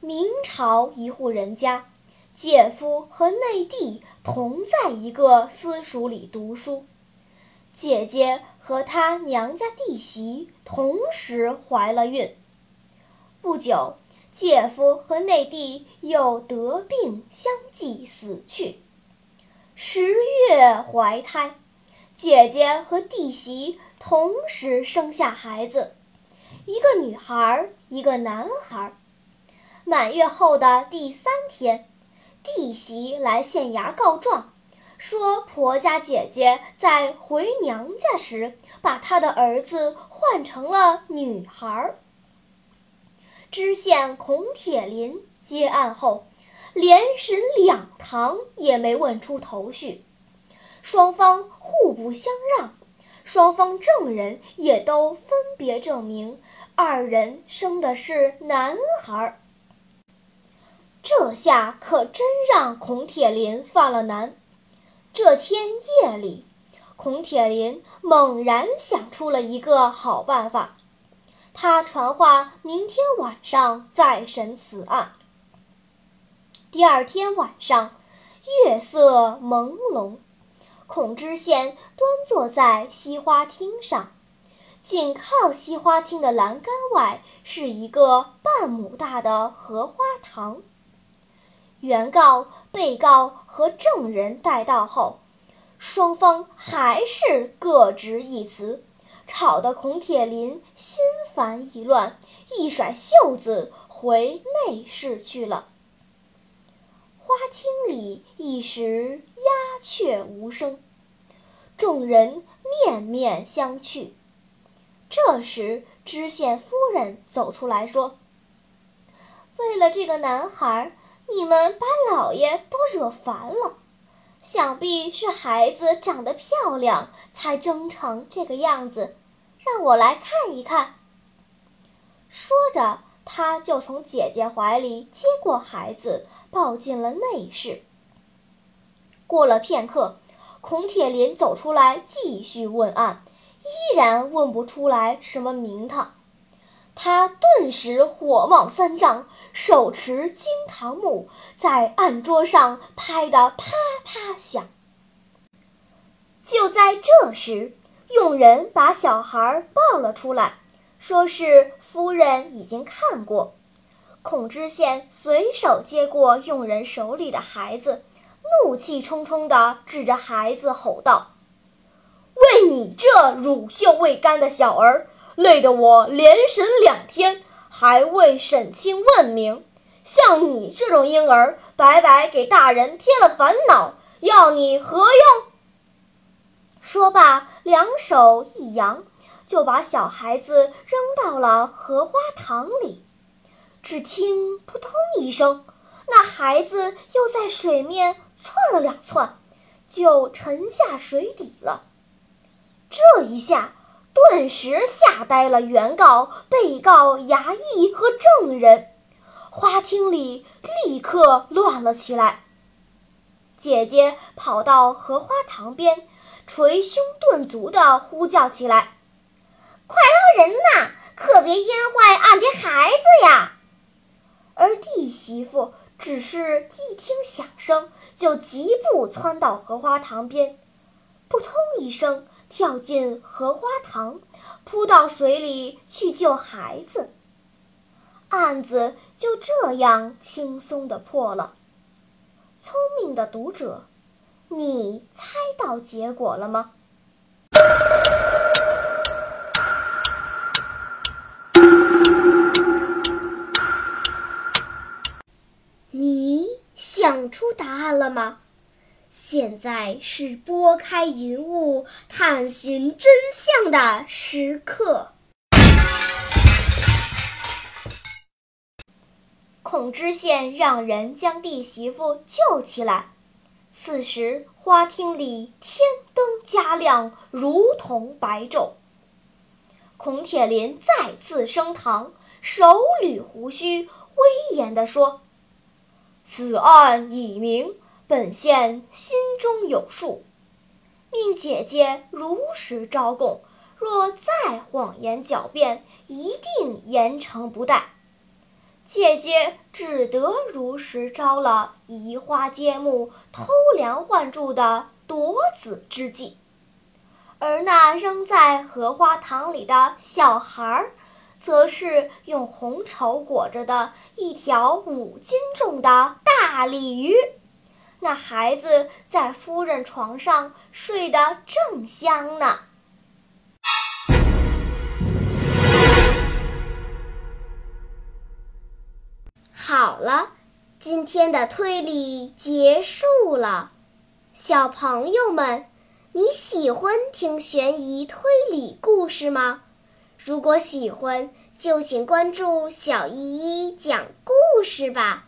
明朝一户人家，姐夫和内弟同在一个私塾里读书。姐姐和她娘家弟媳同时怀了孕。不久，姐夫和内弟又得病相继死去。十月怀胎，姐姐和弟媳同时生下孩子，一个女孩，一个男孩。满月后的第三天，弟媳来县衙告状。说婆家姐姐在回娘家时，把她的儿子换成了女孩。知县孔铁林接案后，连审两堂也没问出头绪，双方互不相让，双方证人也都分别证明二人生的是男孩。这下可真让孔铁林犯了难。这天夜里，孔铁林猛然想出了一个好办法。他传话明天晚上再审此案。第二天晚上，月色朦胧，孔知县端坐在西花厅上，紧靠西花厅的栏杆外是一个半亩大的荷花塘。原告、被告和证人带到后，双方还是各执一词，吵得孔铁林心烦意乱，一甩袖子回内室去了。花厅里一时鸦雀无声，众人面面相觑。这时，知县夫人走出来说：“为了这个男孩。”你们把老爷都惹烦了，想必是孩子长得漂亮才争成这个样子，让我来看一看。说着，他就从姐姐怀里接过孩子，抱进了内室。过了片刻，孔铁林走出来继续问案，依然问不出来什么名堂。他顿时火冒三丈，手持惊堂木，在案桌上拍得啪啪响。就在这时，佣人把小孩抱了出来，说是夫人已经看过。孔知县随手接过佣人手里的孩子，怒气冲冲地指着孩子吼道：“为你这乳臭未干的小儿！”累得我连审两天，还未审清问明。像你这种婴儿，白白给大人添了烦恼，要你何用？说罢，两手一扬，就把小孩子扔到了荷花塘里。只听扑通一声，那孩子又在水面窜了两窜，就沉下水底了。这一下。顿时吓呆了原告、被告、衙役和证人，花厅里立刻乱了起来。姐姐跑到荷花塘边，捶胸顿足地呼叫起来：“快捞人呐！可别淹坏俺的孩子呀！”而弟媳妇只是一听响声，就疾步窜到荷花塘边，扑通一声。跳进荷花塘，扑到水里去救孩子。案子就这样轻松地破了。聪明的读者，你猜到结果了吗？你想出答案了吗？现在是拨开云雾探寻真相的时刻。孔知县让人将弟媳妇救起来。此时，花厅里天灯加亮，如同白昼。孔铁林再次升堂，手捋胡须，威严地说：“此案已明，本县心中有数，命姐姐如实招供。若再谎言狡辩，一定严惩不贷。”姐姐只得如实招了移花接木、偷梁换柱的夺子之计，而那扔在荷花塘里的小孩儿，则是用红绸裹着的一条五斤重的大鲤鱼。那孩子在夫人床上睡得正香呢。好了，今天的推理结束了。小朋友们，你喜欢听悬疑推理故事吗？如果喜欢，就请关注小依依讲故事吧。